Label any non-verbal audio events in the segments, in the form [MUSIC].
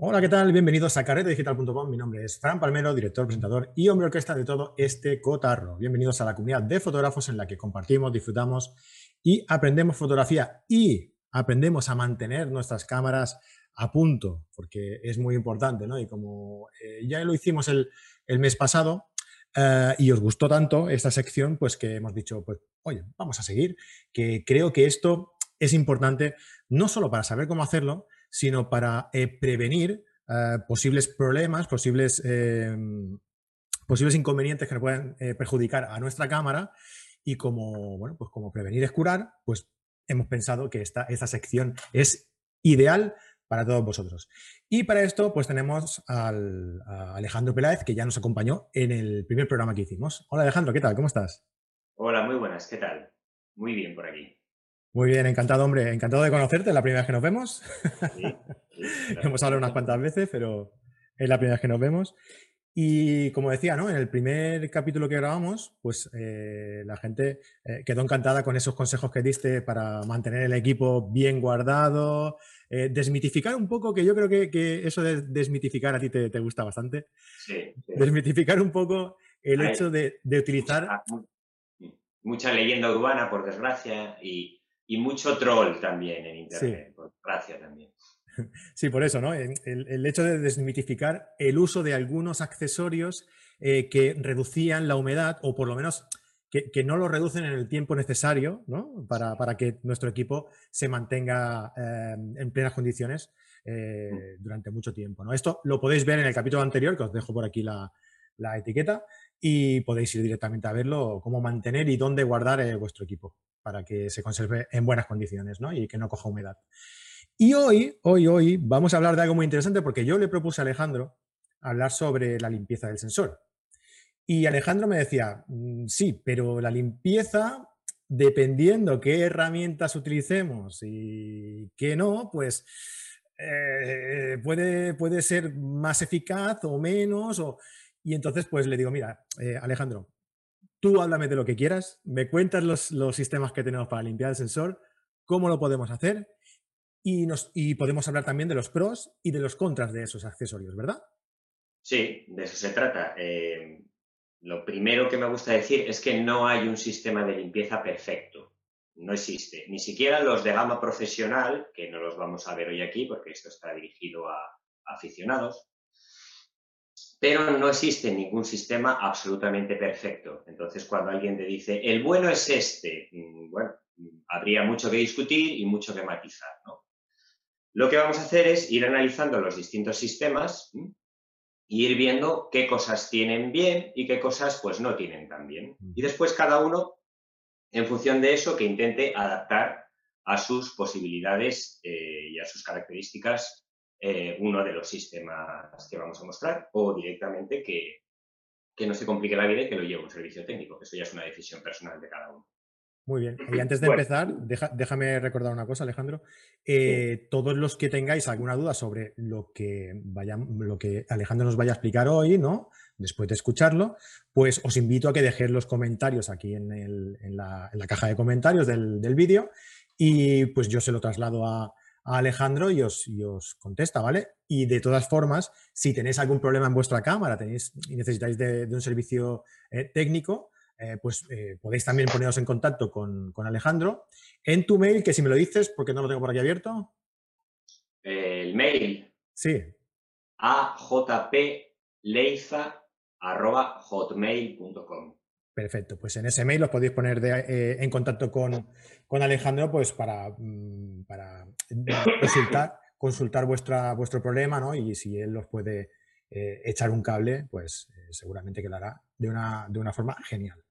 Hola, ¿qué tal? Bienvenidos a carretedigital.com. Mi nombre es Fran Palmero, director, presentador y hombre orquesta de todo este cotarro. Bienvenidos a la comunidad de fotógrafos en la que compartimos, disfrutamos y aprendemos fotografía y aprendemos a mantener nuestras cámaras a punto, porque es muy importante, ¿no? Y como eh, ya lo hicimos el, mes pasado eh, y os gustó tanto esta sección, pues que hemos dicho, pues, oye, vamos a seguir, que creo que esto es importante no solo para saber cómo hacerlo, sino para eh, prevenir eh, posibles problemas, posibles, em, posibles inconvenientes que nos puedan eh, perjudicar a nuestra cámara y como, bueno, pues como prevenir es curar, pues hemos pensado que esta, esta sección es ideal para todos vosotros. Y para esto, pues tenemos al, a Alejandro Peláez, que ya nos acompañó en el primer programa que hicimos. Hola Alejandro, ¿qué tal? ¿Cómo estás? Hola, muy buenas, ¿qué tal? Muy bien por aquí. Muy bien, encantado, hombre. Encantado de conocerte, es la primera vez que nos vemos. [LAUGHS] Hemos hablado unas cuantas veces, pero es la primera vez que nos vemos. Y como decía, ¿no? en el primer capítulo que grabamos, pues eh, la gente eh, quedó encantada con esos consejos que diste para mantener el equipo bien guardado, eh, desmitificar un poco, que yo creo que, eso de desmitificar a ti te, gusta bastante. Sí, Desmitificar un poco el hecho de, de utilizar... mucha leyenda urbana, por desgracia, y, y mucho troll también en Internet, por gracia también. [LAUGHS] Sí, por eso, ¿no? El, hecho de desmitificar el uso de algunos accesorios eh, que reducían la humedad o por lo menos que, no lo reducen en el tiempo necesario ¿no? para, para, que nuestro equipo se mantenga eh, en plenas condiciones eh, mm. durante mucho tiempo. ¿no? Esto lo podéis ver en el capítulo anterior, que os dejo por aquí la, la etiqueta, y podéis ir directamente a verlo, cómo mantener y dónde guardar vuestro equipo para que se conserve en buenas condiciones ¿no? y que no coja humedad. Y hoy, hoy, hoy vamos a hablar de algo muy interesante porque yo le propuse a Alejandro hablar sobre la limpieza del sensor. Y Alejandro me decía, mm, sí, pero la limpieza, dependiendo qué herramientas utilicemos y qué no, pues eh, puede, puede ser más eficaz o menos. O... Y entonces, pues le digo, mira, eh, Alejandro, Tú háblame de lo que quieras, me cuentas los, sistemas que tenemos para limpiar el sensor, cómo lo podemos hacer y, nos, y podemos hablar también de los pros y de los contras de esos accesorios, ¿verdad? Sí, de eso se trata. Eh, lo primero que me gusta decir es que no hay un sistema de limpieza perfecto. No existe. Ni siquiera los de gama profesional, que no los vamos a ver hoy aquí porque esto está dirigido a aficionados, pero no existe ningún sistema absolutamente perfecto. Entonces, cuando alguien te dice, el bueno es este, mm, bueno, mm, habría mucho que discutir y mucho que matizar. ¿no? Lo que vamos a hacer es ir analizando los distintos sistemas y ir viendo qué cosas tienen bien y qué cosas pues no tienen tan bien. Y después cada uno, en función de eso, que intente adaptar a sus posibilidades eh, y a sus características eh, uno de los sistemas que vamos a mostrar o directamente que, no se complique la vida y que lo lleve un servicio técnico. Eso ya es una decisión personal de cada uno. Muy bien. Y [CLEARS THROAT] antes de empezar, déjame recordar una cosa, Alejandro. Eh, todos los que tengáis alguna duda sobre lo que, vaya, lo que Alejandro nos vaya a explicar hoy, ¿no? Después de escucharlo, pues os invito a que dejéis los comentarios aquí en, la, caja de comentarios del, del vídeo y pues yo se lo traslado a, Alejandro y os, contesta, ¿vale? Y de todas formas, si tenéis algún problema en vuestra cámara tenéis, y necesitáis de, un servicio eh, técnico, eh, pues eh, podéis también poneros en contacto con, Alejandro. En tu mail, que si me lo dices, porque no lo tengo por aquí abierto. El mail. Sí. A hotmail.com. Perfecto, pues en ese mail os podéis poner eh, en contacto con, Alejandro pues para, mm, para consultar, consultar vuestro problema ¿no? y si él os puede eh, echar un cable, pues eh, seguramente que lo hará de una, de una forma genial.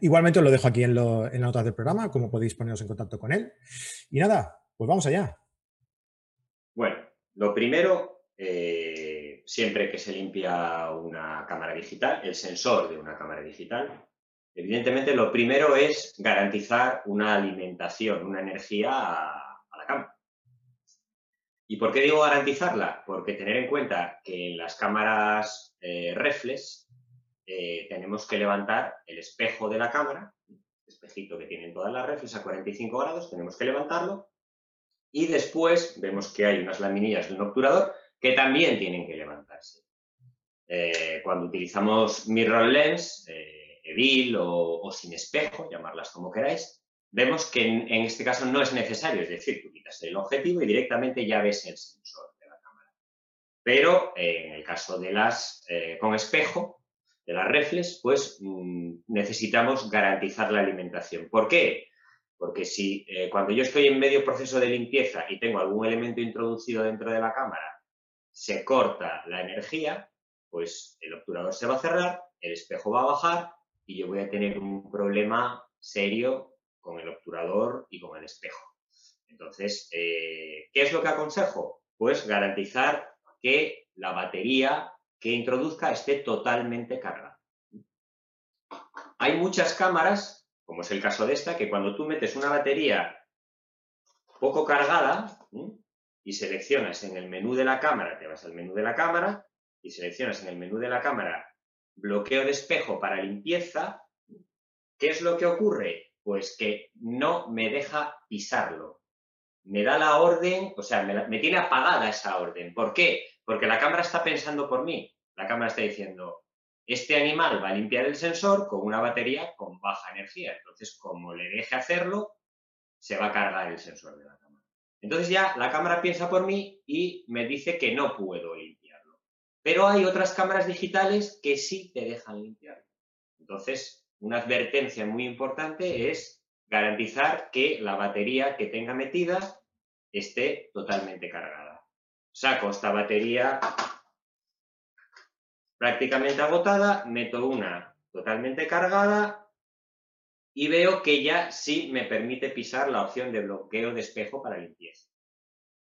igualmente os lo dejo aquí en, lo, en las notas del programa, como podéis poneros en contacto con él. Y nada, pues vamos allá. Bueno, lo primero, siempre que se limpia una cámara digital, el sensor de una cámara digital, evidentemente lo primero es garantizar una alimentación, una energía a, la cámara. ¿Y por qué digo garantizarla? Porque tener en cuenta que en las cámaras eh, reflex eh, tenemos que levantar el espejo de la cámara, el espejito que tienen todas las reflex a 45 grados, tenemos que levantarlo y después vemos que hay unas laminillas de un obturador que también tienen que levantarse. Eh, cuando utilizamos mirrorless, eh, Evil o, sin espejo, llamarlas como queráis, vemos que en, este caso no es necesario, es decir, tú quitas el objetivo y directamente ya ves el sensor de la cámara. Pero eh, en el caso de las con espejo, de las reflex, pues mm, necesitamos garantizar la alimentación. ¿Por qué? Porque si cuando yo estoy en medio proceso de limpieza y tengo algún elemento introducido dentro de la cámara, se corta la energía, pues el obturador se va a cerrar, el espejo va a bajar y yo voy a tener un problema serio con el obturador y con el espejo. Entonces, eh, ¿qué es lo que aconsejo? Pues garantizar que la batería que introduzca esté totalmente cargada. Hay muchas cámaras, como es el caso de esta, que cuando tú metes una batería poco cargada y seleccionas en el menú de la cámara, te vas al menú de la cámara, y seleccionas en el menú de la cámara bloqueo de espejo para limpieza, ¿qué es lo que ocurre? Pues que no me deja pisarlo. Me da la orden, o sea, me, tiene apagada esa orden. ¿Por qué? Porque la cámara está pensando por mí. La cámara está diciendo, este animal va a limpiar el sensor con una batería con baja energía. Entonces, como le deje hacerlo, se va a cargar el sensor de la cámara. Entonces ya la cámara piensa por mí y me dice que no puedo ir. Pero hay otras cámaras digitales que sí te dejan limpiar. Entonces, una advertencia muy importante es garantizar que la batería que tenga metida esté totalmente cargada. Saco esta batería prácticamente agotada, meto una totalmente cargada y veo que ya sí me permite pisar la opción de bloqueo de espejo para limpieza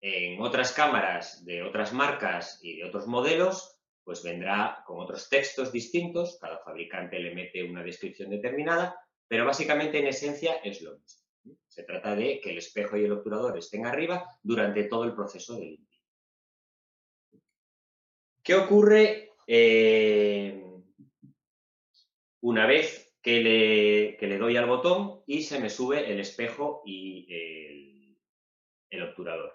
en otras cámaras de otras marcas y de otros modelos, pues vendrá con otros textos distintos, cada fabricante le mete una descripción determinada, pero básicamente en esencia es lo mismo. Se trata de que el espejo y el obturador estén arriba durante todo el proceso de limpieza. ¿Qué ocurre eh, una vez que le, le, doy al botón y se me sube el espejo y el obturador?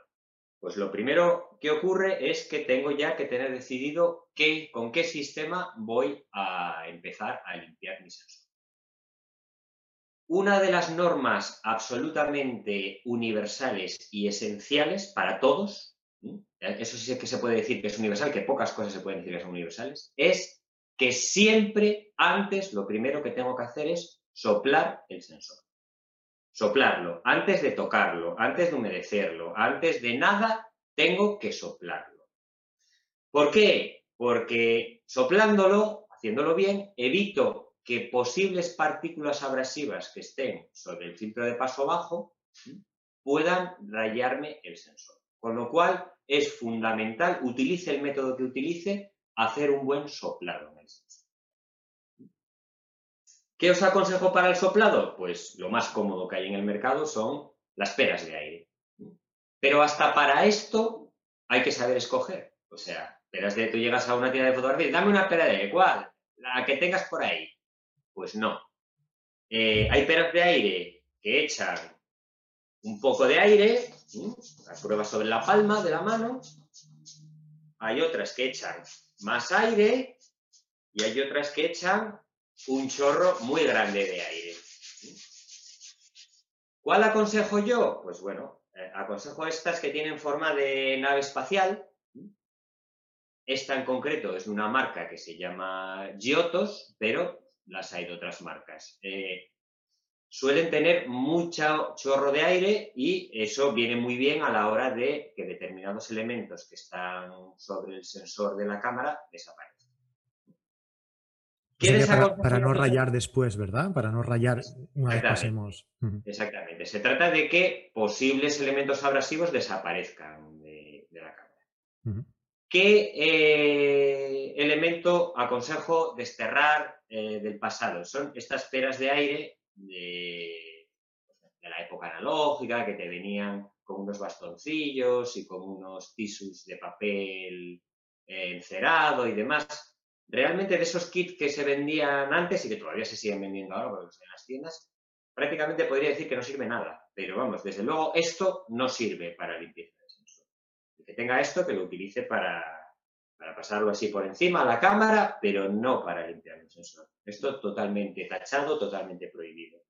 Pues lo primero que ocurre es que tengo ya que tener decidido qué, con qué sistema voy a empezar a limpiar mi sensor. Una de las normas absolutamente universales y esenciales para todos, eso sí que se puede decir que es universal, que pocas cosas se pueden decir que son universales, es que siempre antes lo primero que tengo que hacer es soplar el sensor soplarlo, antes de tocarlo, antes de humedecerlo, antes de nada, tengo que soplarlo. ¿Por qué? Porque soplándolo, haciéndolo bien, evito que posibles partículas abrasivas que estén sobre el filtro de paso bajo puedan rayarme el sensor. Con lo cual es fundamental, utilice el método que utilice, hacer un buen soplado. ¿Qué os aconsejo para el soplado? Pues lo más cómodo que hay en el mercado son las peras de aire. Pero hasta para esto hay que saber escoger. O sea, peras de tú llegas a una tienda de fotografía, dame una pera de aire, ¿cuál? La que tengas por ahí. Pues no. Eh, hay peras de aire que echan un poco de aire, las pruebas sobre la palma de la mano. Hay otras que echan más aire y hay otras que echan un chorro muy grande de aire. ¿Cuál aconsejo yo? Pues bueno, eh, aconsejo estas que tienen forma de nave espacial. Esta en concreto es una marca que se llama Giottos, pero las hay de otras marcas. Eh, suelen tener mucho chorro de aire y eso viene muy bien a la hora de que determinados elementos que están sobre el sensor de la cámara desaparezcan para, no rayar después, ¿verdad? Para no rayar una vez pasemos. Exactamente. Se trata de que posibles elementos abrasivos desaparezcan de, la cámara. ¿Qué eh, elemento aconsejo desterrar eh, del pasado? Son estas peras de aire de, la época analógica que te venían con unos bastoncillos y con unos tisus de papel eh, encerado y demás realmente de esos kits que se vendían antes y que todavía se siguen vendiendo ahora en las tiendas, prácticamente podría decir que no sirve nada. Pero vamos, desde luego esto no sirve para limpieza de sensor. que tenga esto, que lo utilice para, pasarlo así por encima a la cámara, pero no para limpiar el sensor. Esto totalmente tachado, totalmente prohibido.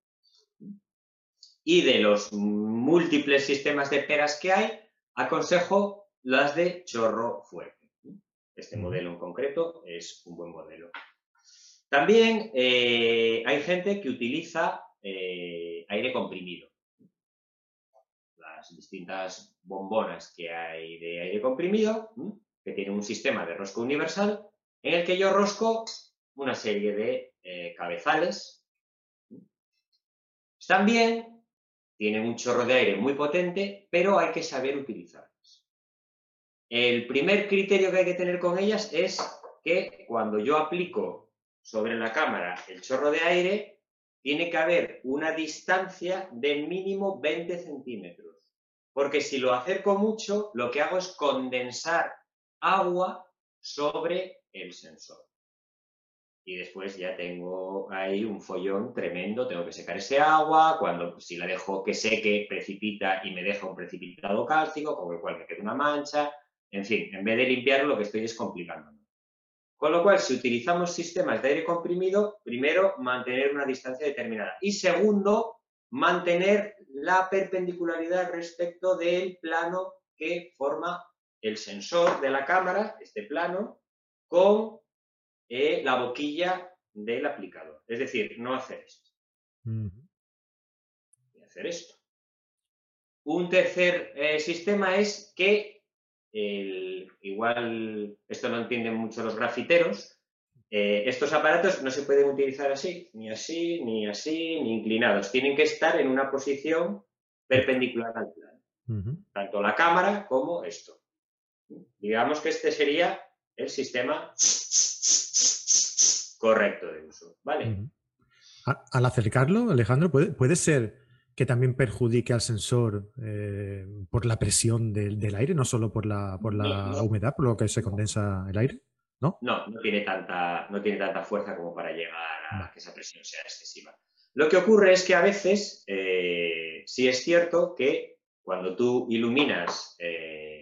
Y de los múltiples sistemas de peras que hay, aconsejo las de chorro fuerte. Este modelo en concreto es un buen modelo. También eh, hay gente que utiliza eh, aire comprimido. Las distintas bombonas que hay de aire comprimido, que tienen un sistema de rosco universal, en el que yo rosco una serie de eh, cabezales. Están bien, tienen un chorro de aire muy potente, pero hay que saber utilizarlas. El primer criterio que hay que tener con ellas es que cuando yo aplico sobre la cámara el chorro de aire, tiene que haber una distancia de mínimo 20 centímetros. Porque si lo acerco mucho, lo que hago es condensar agua sobre el sensor. Y después ya tengo ahí un follón tremendo, tengo que secar ese agua, cuando si la dejo que seque, precipita y me deja un precipitado cálcico, con el cual me queda una mancha. En fin, en vez de limpiarlo, lo que estoy es complicándome. Con lo cual, si utilizamos sistemas de aire comprimido, primero, mantener una distancia determinada. Y segundo, mantener la perpendicularidad respecto del plano que forma el sensor de la cámara, este plano, con eh, la boquilla del aplicador. Es decir, no hacer esto. Y hacer esto. Un tercer eh, sistema es que igual esto no entienden mucho los grafiteros, eh, estos aparatos no se pueden utilizar así, ni así, ni así, ni inclinados. Tienen que estar en una posición perpendicular al plano. Tanto la cámara como esto. Digamos que este sería el sistema correcto de uso. ¿Vale? Al acercarlo, Alejandro, puede ser que también perjudique al sensor eh, por la presión del, aire, no solo por la, por la humedad, por lo que se condensa el aire? ¿No? No, no tiene tanta, no tiene tanta fuerza como para llegar a que esa presión sea excesiva. Lo que ocurre es que a veces eh, sí es cierto que cuando tú iluminas eh,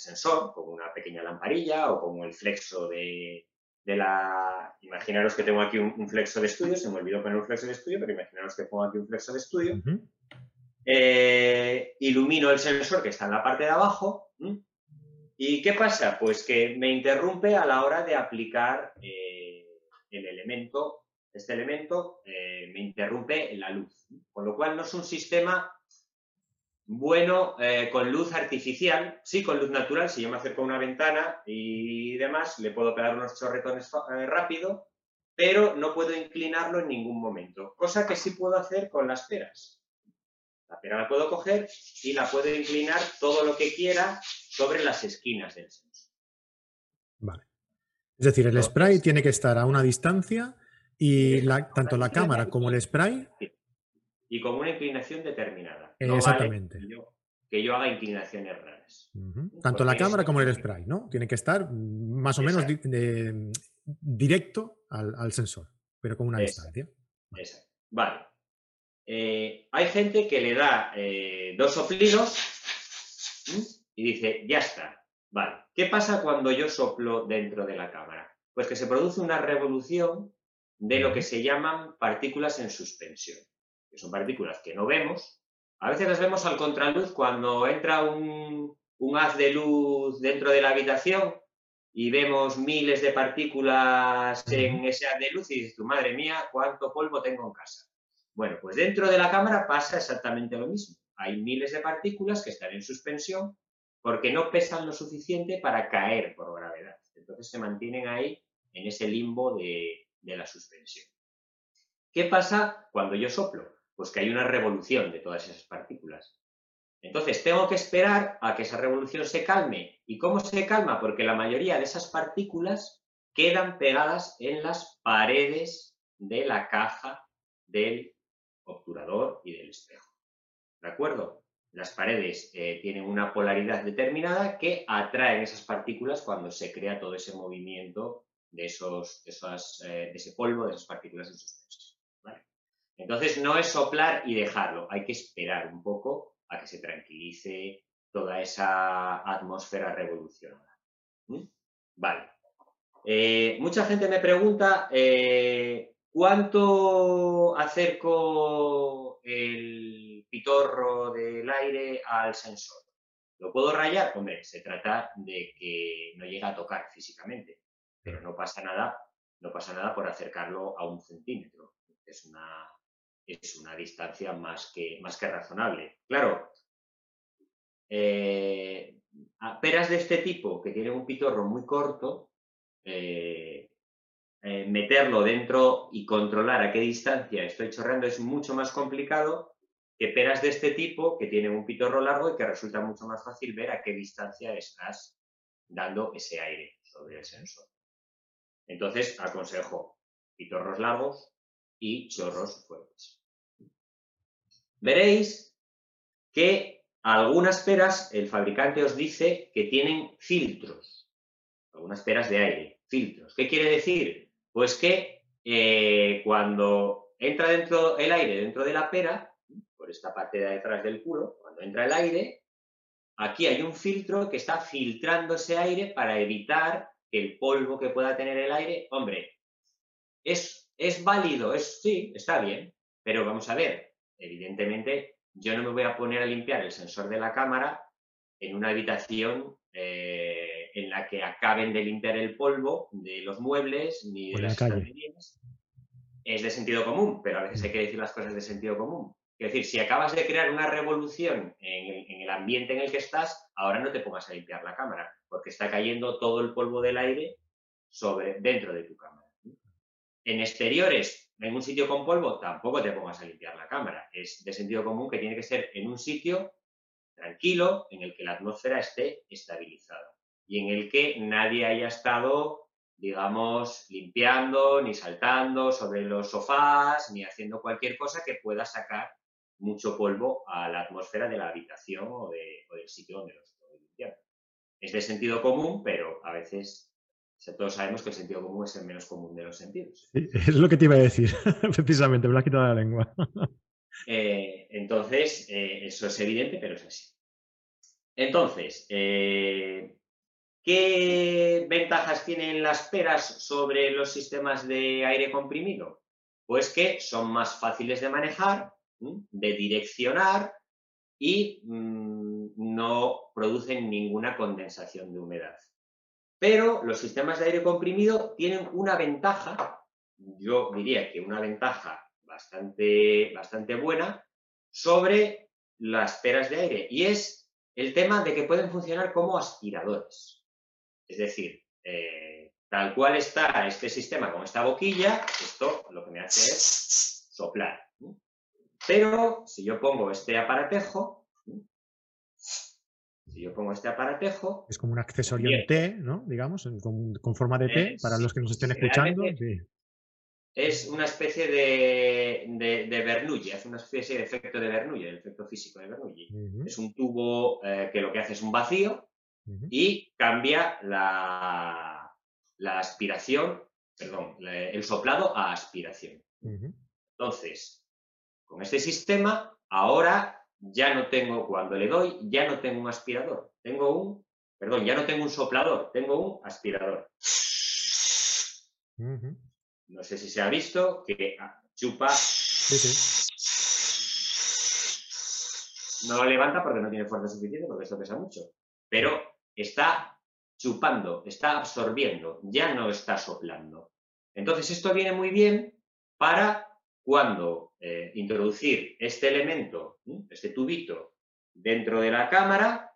el sensor con una pequeña lamparilla o con el flexo de, de la... Imaginaros que tengo aquí un, flexo de estudio, se me olvidó poner un flexo de estudio, pero imaginaros que pongo aquí un flexo de estudio. Eh, ilumino el sensor que está en la parte de abajo. ¿Y qué pasa? Pues que me interrumpe a la hora de aplicar eh, el elemento. Este elemento eh, me interrumpe la luz. Con lo cual no es un sistema bueno con luz artificial, sí con luz natural, si yo me acerco a una ventana y demás, le puedo pegar unos chorretones rápido, pero no puedo inclinarlo en ningún momento, cosa que sí puedo hacer con las peras. La pera la puedo coger y la puedo inclinar todo lo que quiera sobre las esquinas del sensor. Vale. Es decir, el spray tiene que estar a una distancia y tanto la cámara como el spray. Y con una inclinación determinada. Exactamente. que, yo, haga inclinaciones raras. Tanto la cámara como el spray, ¿no? Tiene que estar más o menos directo al, sensor, pero con una distancia. Exacto. Vale. Eh, hay gente que le da eh, dos soplidos y dice, ya está. Vale. ¿Qué pasa cuando yo soplo dentro de la cámara? Pues que se produce una revolución de lo que se llaman partículas en suspensión, que son partículas que no vemos. A veces las vemos al contraluz cuando entra un, un haz de luz dentro de la habitación y vemos miles de partículas en ese haz de luz y dices, tu madre mía, cuánto polvo tengo en casa. Bueno, pues dentro de la cámara pasa exactamente lo mismo. Hay miles de partículas que están en suspensión porque no pesan lo suficiente para caer por gravedad. Entonces se mantienen ahí en ese limbo de, la suspensión. ¿Qué pasa cuando yo soplo? Pues que hay una revolución de todas esas partículas. Entonces tengo que esperar a que esa revolución se calme. ¿Y cómo se calma? Porque la mayoría de esas partículas quedan pegadas en las paredes de la caja del obturador y del espejo. ¿De acuerdo? Las paredes eh, tienen una polaridad determinada que atraen esas partículas cuando se crea todo ese movimiento de, esos, eh, de, ese polvo, de esas partículas en suspensión. Entonces no es soplar y dejarlo, hay que esperar un poco a que se tranquilice toda esa atmósfera revolucionada. Vale. Eh, mucha gente me pregunta eh, cuánto acerco el pitorro del aire al sensor. ¿Lo puedo rayar? Hombre, se trata de que no llegue a tocar físicamente, pero no pasa nada, no pasa nada por acercarlo a un centímetro. Es una, es una distancia más que, más que razonable. Claro, eh, peras de este tipo que tienen un pitorro muy corto, eh, eh, meterlo dentro y controlar a qué distancia estoy chorreando es mucho más complicado que peras de este tipo que tienen un pitorro largo y que resulta mucho más fácil ver a qué distancia estás dando ese aire sobre el sensor. Entonces, aconsejo pitorros largos y chorros fuertes. Veréis que algunas peras el fabricante os dice que tienen filtros, algunas peras de aire, filtros. ¿Qué quiere decir? Pues que eh, cuando entra dentro el aire dentro de la pera, por esta parte de detrás del culo, cuando entra el aire, aquí hay un filtro que está filtrando ese aire para evitar que el polvo que pueda tener el aire, hombre, es, es válido, es, sí, está bien, pero vamos a ver, evidentemente yo no me voy a poner a limpiar el sensor de la cámara en una habitación eh, en la que acaben de limpiar el polvo de los muebles ni de las calle. Es de sentido común, pero a veces hay que decir las cosas de sentido común. Es decir, si acabas de crear una revolución en el, ambiente en el que estás, ahora no te pongas a limpiar la cámara, porque está cayendo todo el polvo del aire sobre, dentro de tu cámara. En exteriores, en un sitio con polvo, tampoco te pongas a limpiar la cámara. Es de sentido común que tiene que ser en un sitio tranquilo, en el que la atmósfera esté estabilizada y en el que nadie haya estado, digamos, limpiando, ni saltando sobre los sofás, ni haciendo cualquier cosa que pueda sacar mucho polvo a la atmósfera de la habitación o, del sitio donde lo estoy limpiando. Es de sentido común, pero a veces todos sabemos que el sentido común es el menos común de los sentidos. es lo que te iba a decir, [LAUGHS] precisamente, me lo has quitado la lengua. [LAUGHS] Eh, entonces, eh, eso es evidente, pero es así. Entonces, eh, ¿qué ventajas tienen las peras sobre los sistemas de aire comprimido? Pues que son más fáciles de manejar, de direccionar y mm, no producen ninguna condensación de humedad. Pero los sistemas de aire comprimido tienen una ventaja, yo diría que una ventaja bastante, bastante buena, sobre las peras de aire, y es el tema de que pueden funcionar como aspiradores. Es decir, eh, tal cual está este sistema con esta boquilla, esto lo que me hace es soplar. Pero si yo pongo este aparatejo, si yo pongo este aparatejo... Es como un accesorio en T, ¿no? Digamos, con, forma de T, para los que nos estén escuchando. Es una especie de, de, Bernoulli, es una especie de efecto de Bernoulli, el efecto físico de Bernoulli. Es un tubo eh, que lo que hace es un vacío y cambia la, la aspiración, perdón, el soplado a aspiración. Entonces, con este sistema, ahora ya no tengo, cuando le doy, ya no tengo un aspirador. Tengo un, perdón, ya no tengo un soplador, tengo un aspirador. No sé si se ha visto que ah, chupa. No lo levanta porque no tiene fuerza suficiente, porque esto pesa mucho. Pero está chupando, está absorbiendo, ya no está soplando. Entonces, esto viene muy bien para cuando eh, introducir este elemento, este tubito, dentro de la cámara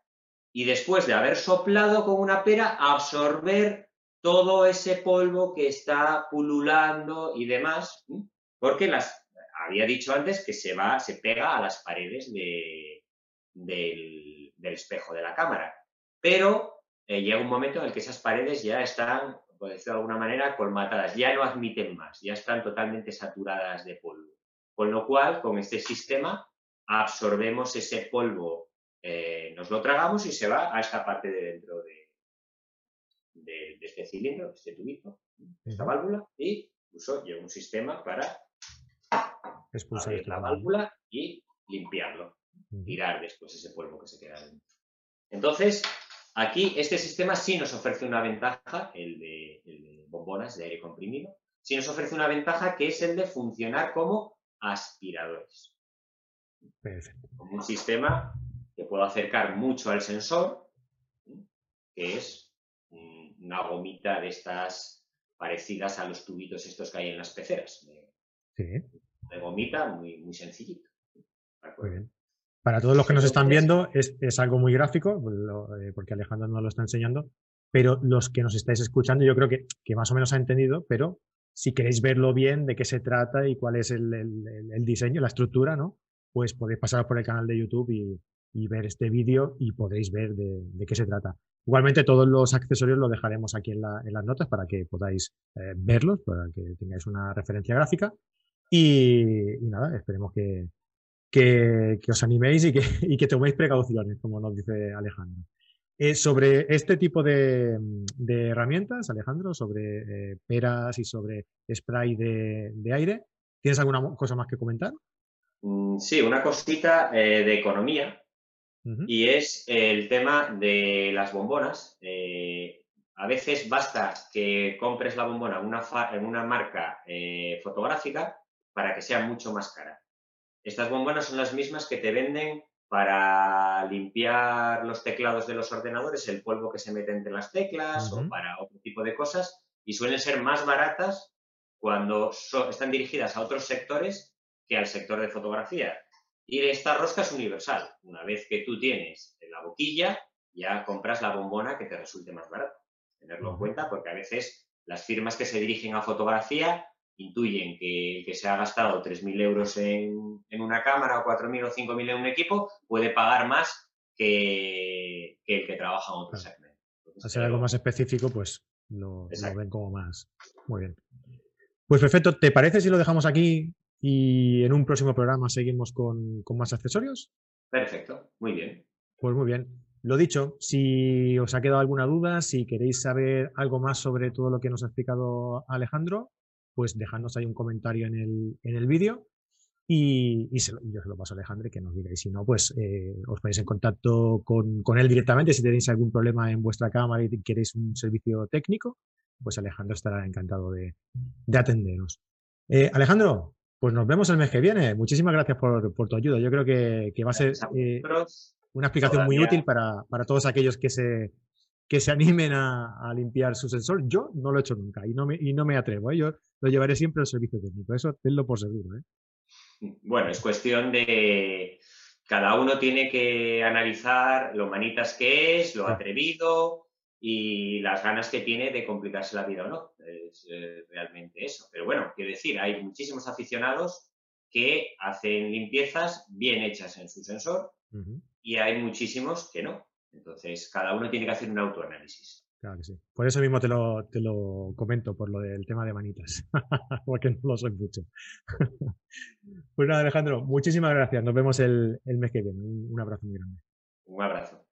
y después de haber soplado con una pera, absorber todo ese polvo que está pululando y demás, porque las, había dicho antes que se va, se pega a las paredes del, espejo de la cámara. Pero eh, llega un momento en el que esas paredes ya están por decirlo de alguna manera, colmatadas, ya no admiten más, ya están totalmente saturadas de polvo. Con lo cual, con este sistema, absorbemos ese polvo, eh, nos lo tragamos y se va a esta parte de dentro de, de, este cilindro, este tubito, esta válvula, y incluso lleva un sistema para expulsar la válvula y limpiarlo, tirar después ese polvo que se queda dentro. Entonces, aquí este sistema sí nos ofrece una ventaja, el de, el de bombonas de aire comprimido, sí nos ofrece una ventaja que es el de funcionar como aspiradores. Perfecto. Como un sistema que puedo acercar mucho al sensor, que es una gomita de estas parecidas a los tubitos estos que hay en las peceras. De, gomita, muy, muy sencillito. Muy bien. Para todos los que nos están viendo, es, algo muy gráfico, eh, porque Alejandro no lo está enseñando, pero los que nos estáis escuchando, yo creo que, que más o menos ha entendido, pero si queréis verlo bien, de qué se trata y cuál es el, el diseño, la estructura, ¿no? Pues podéis pasar por el canal de YouTube y, y ver este vídeo y podréis ver de, qué se trata. Igualmente todos los accesorios los dejaremos aquí en, las notas para que podáis eh, verlos, para que tengáis una referencia gráfica. Y, nada, esperemos que, que, os animéis y que, [LAUGHS] y que, toméis precauciones, como nos dice Alejandro. Eh, sobre este tipo de, herramientas, Alejandro, sobre eh, peras y sobre spray de, aire, ¿tienes alguna cosa más que comentar? Mm, sí, una cosita de economía y es el tema de las bombonas. Eh, a veces basta que compres la bombona en una, en una marca eh, fotográfica para que sea mucho más cara. Estas bombonas son las mismas que te venden para limpiar los teclados de los ordenadores, el polvo que se mete entre las teclas o para otro tipo de cosas y suelen ser más baratas cuando están dirigidas a otros sectores que al sector de fotografía. Y esta rosca es universal. Una vez que tú tienes la boquilla, ya compras la bombona que te resulte más barata. Tenerlo en cuenta porque a veces las firmas que se dirigen a fotografía intuyen que el que se ha gastado 3.000 euros en, una cámara o 4.000 o 5.000 en un equipo puede pagar más que, el que trabaja en otro segmento. Al ser algo más específico, pues lo, lo, ven como más. Muy bien. Pues perfecto. ¿Te parece si lo dejamos aquí y en un próximo programa seguimos con, más accesorios. Perfecto, muy bien. Pues muy bien. Lo dicho, si os ha quedado alguna duda, si queréis saber algo más sobre todo lo que nos ha explicado Alejandro, pues dejadnos ahí un comentario en el, en el vídeo y, yo se lo paso a Alejandro que nos diga. Y si no, pues eh, os ponéis en contacto con, él directamente si tenéis algún problema en vuestra cámara y queréis un servicio técnico, pues Alejandro estará encantado de, de atenderos. Eh, Alejandro, pues nos vemos el mes que viene. Muchísimas gracias por, tu ayuda. Yo creo que, va a ser eh, una explicación muy útil para, todos aquellos que se, que se animen a, limpiar su sensor. Yo no lo he hecho nunca y no me, y no me atrevo. ¿eh? Yo lo llevaré siempre al servicio técnico. Eso tenlo por seguro. ¿eh? Bueno, es cuestión de... Cada uno tiene que analizar lo manitas que es, lo atrevido, y las ganas que tiene de complicarse la vida o no. Es eh, realmente eso. Pero bueno, quiero decir, hay muchísimos aficionados que hacen limpiezas bien hechas en su sensor y hay muchísimos que no. Entonces, cada uno tiene que hacer un autoanálisis. Claro que sí. Por eso mismo te lo, te lo comento, por lo del tema de manitas, [LAUGHS] porque no lo soy mucho. [LAUGHS] pues nada, Alejandro, muchísimas gracias. Nos vemos el, el mes que viene. Un, un abrazo muy grande. Un abrazo.